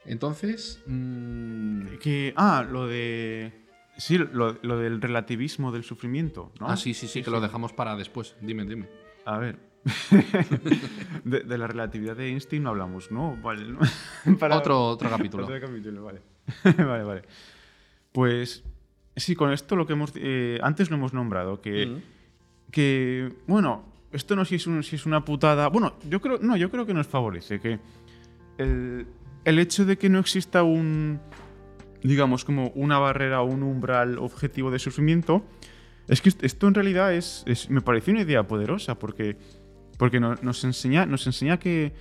Entonces, mm, Que, ah, lo de. Sí, lo, lo del relativismo del sufrimiento, ¿no? ah, sí, sí, sí, que lo dejamos para después. Dime, dime. A ver. de, de la relatividad de Einstein no hablamos, ¿no? Vale. ¿no? Para- Otro, otro capítulo. Otro capítulo, vale. vale, vale. Pues sí, con esto lo que hemos. eh, antes lo hemos nombrado, que. Que bueno, esto no sé si es, un- si es una putada. Bueno, yo creo. No, yo creo que nos favorece. Que el, el hecho de que no exista un. digamos, como una barrera o un umbral objetivo de sufrimiento. Es que est- esto en realidad es, es- me parece una idea poderosa porque, porque no- nos, enseña, nos enseña que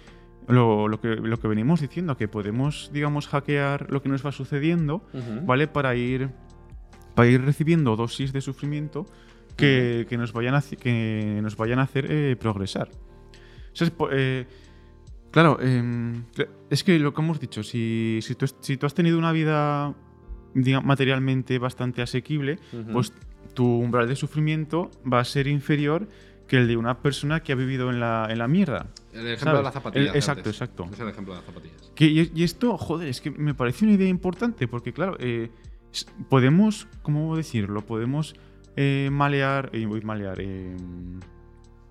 lo, lo que lo que venimos diciendo, que podemos, digamos, hackear lo que nos va sucediendo. ¿vale? Para ir, para ir recibiendo dosis de sufrimiento que, que nos, vayan a, que nos vayan a hacer eh, progresar. O sea, es eh, claro, em, cl- es que lo que hemos dicho, si, si, tú, es- si tú has tenido una vida materialmente bastante asequible, pues tu umbral de sufrimiento va a ser inferior que el de una persona que ha vivido en la, en la mierda. El ejemplo ¿sabes? de las zapatillas. El- exacto, antes. exacto. Es el ejemplo de las zapatillas. Que, y, y esto, joder, es que me parece una idea importante porque, claro, eh, podemos, ¿cómo decirlo? Podemos eh, malear. Eh, uy, malear.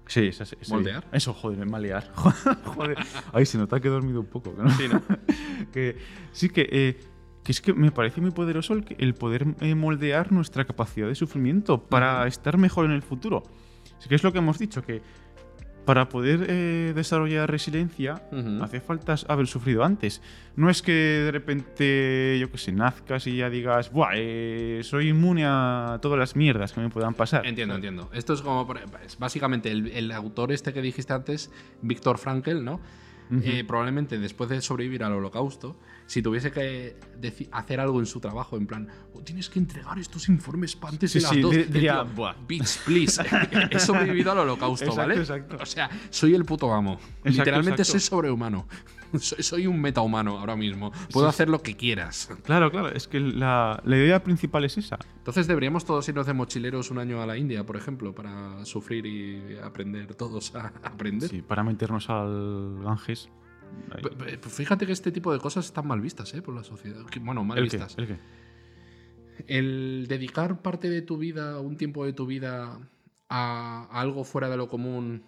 Sí, esa- sí, ¿Moldear? Eso, joder, malear. joder. Ay, se nota que he dormido un poco. ¿no? Sí, ¿no? que, sí, que, eh, que es que me parece muy poderoso el, poder eh, moldear nuestra capacidad de sufrimiento para estar mejor en el futuro. Así que es lo que hemos dicho, que para poder eh, desarrollar resiliencia hace falta haber sufrido antes. No es que de repente, yo que sé, nazcas y ya digas, Buah, eh, soy inmune a todas las mierdas que me puedan pasar. Entiendo, entiendo. Esto es como, básicamente, el, el autor este que dijiste antes, Víctor Frankl, ¿no? Eh, probablemente después de sobrevivir al holocausto, si tuviese que hacer algo en su trabajo, en plan, "Oh, tienes que entregar estos informes antes Sí, de las sí, dos", diría, "Buah". Bitch, please. He sobrevivido al holocausto, Exacto, ¿vale? exacto. O sea, soy el puto amo. Exacto, Literalmente soy sobrehumano. Soy, soy un metahumano ahora mismo. Puedo hacer lo que quieras. Claro, claro, es que la, la idea principal es esa. Entonces deberíamos todos irnos de mochileros un año a la India, por ejemplo, para sufrir y aprender todos a aprender. Sí, para meternos al Ganges. Ahí. Pues Fíjate que este tipo de cosas están mal vistas ¿eh? por la sociedad. Bueno, mal ¿El qué? vistas. ¿El qué? El dedicar parte de tu vida, un tiempo de tu vida, a algo fuera de lo común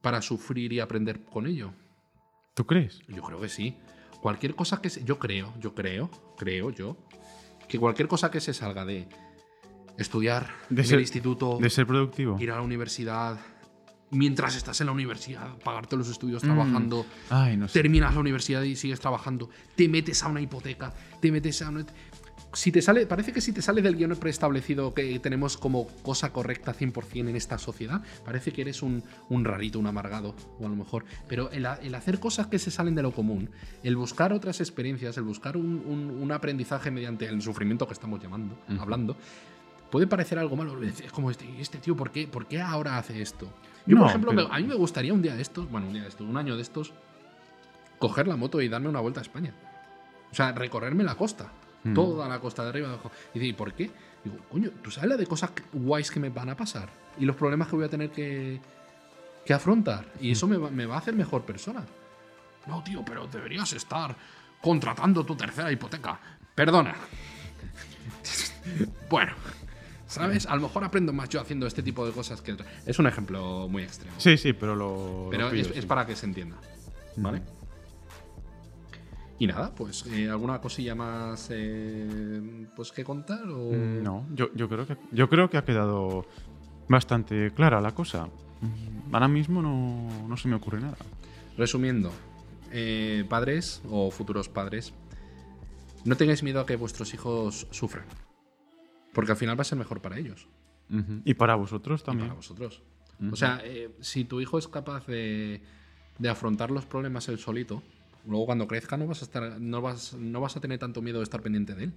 para sufrir y aprender con ello. ¿Tú crees? Yo creo que sí. Cualquier cosa que se, yo creo, yo creo, creo yo, que cualquier cosa que se salga de estudiar De ser- el instituto, De ser productivo. ir a la universidad, mientras estás en la universidad, pagarte los estudios Mm. trabajando, Ay, no sé. terminas la universidad y sigues trabajando, te metes a una hipoteca, te metes a una... Si te sale, parece que si te sale del guion preestablecido que tenemos como cosa correcta 100% en esta sociedad, parece que eres un, un rarito, un amargado, o a lo mejor. Pero el, el hacer cosas que se salen de lo común, el buscar otras experiencias, el buscar un, un- un aprendizaje mediante el sufrimiento que estamos llamando, hablando, puede parecer algo malo. Es como este, este tío, ¿por qué, ¿por qué ahora hace esto? Yo, No, por ejemplo, pero- me- a mí me gustaría un día de estos, bueno, un día de estos, un año de estos, coger la moto y darme una vuelta a España. O sea, recorrerme la costa. Mm. Toda la costa de arriba abajo. Y dice, ¿y por qué? Digo, coño, ¿tú sabes la de cosas guays que me van a pasar? Y los problemas que voy a tener que, que afrontar. Y eso me va, me va a hacer mejor persona. No, tío, pero deberías estar contratando tu tercera hipoteca. Perdona. bueno, ¿sabes? A lo mejor aprendo más yo haciendo este tipo de cosas que... otra- Es un ejemplo muy extremo. Sí, sí, pero lo. Pero lo es, para que se entienda. ¿Vale? Y nada, pues eh, alguna cosilla más eh, pues que contar o Mm, No, yo, yo, creo que, yo creo que ha quedado bastante clara la cosa. Mm, Ahora mismo no, no se me ocurre nada. resumiendo, eh, padres o futuros padres, no tengáis miedo a que vuestros hijos sufran, porque al final va a ser mejor para ellos. Y para vosotros y también. para vosotros. O sea, eh, si tu hijo es capaz de, de afrontar los problemas él solito, luego cuando crezca no vas a estar, no vas, no vas a tener tanto miedo de estar pendiente de él.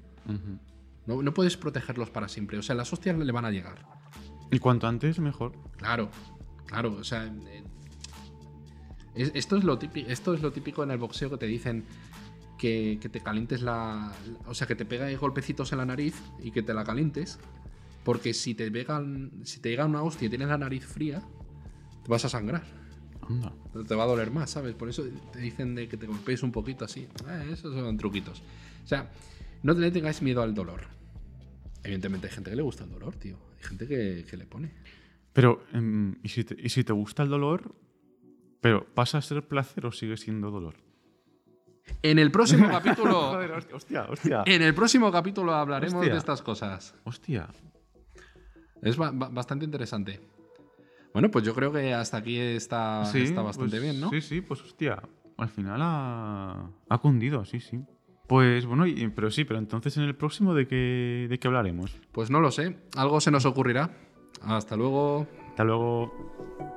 No, no puedes protegerlos para siempre. O sea, las hostias le van a llegar. Y cuanto antes, mejor. Claro, claro. O sea, eh, es- esto, es lo típico, esto es lo típico en el boxeo que te dicen que, que te calientes la. O sea, que te pega golpecitos en la nariz y que te la calientes. Porque si te pegan, si te llega una hostia y tienes la nariz fría, te vas a sangrar. Anda. Te va a doler más, ¿sabes? Por eso te dicen de que te golpees un poquito así. Eh, esos son truquitos. O sea, no le tengáis miedo al dolor. Evidentemente hay gente que le gusta el dolor, tío. Hay gente que, que le pone. Pero, em, ¿y, si te, ¿y si te gusta el dolor, pero pasa a ser placer o sigue siendo dolor? En el próximo capítulo. Joder, hostia, hostia, en el próximo capítulo hablaremos Hostia. de estas cosas. Hostia. Es ba- ba- bastante interesante. Bueno, pues yo creo que hasta aquí está, Sí, está bastante pues, bien, ¿no? Sí, sí, pues hostia. Al final ha, ha cundido, sí, sí. Pues bueno, y- pero sí, pero entonces en el próximo de qué, de qué hablaremos. Pues no lo sé. Algo se nos ocurrirá. Hasta luego. Hasta luego.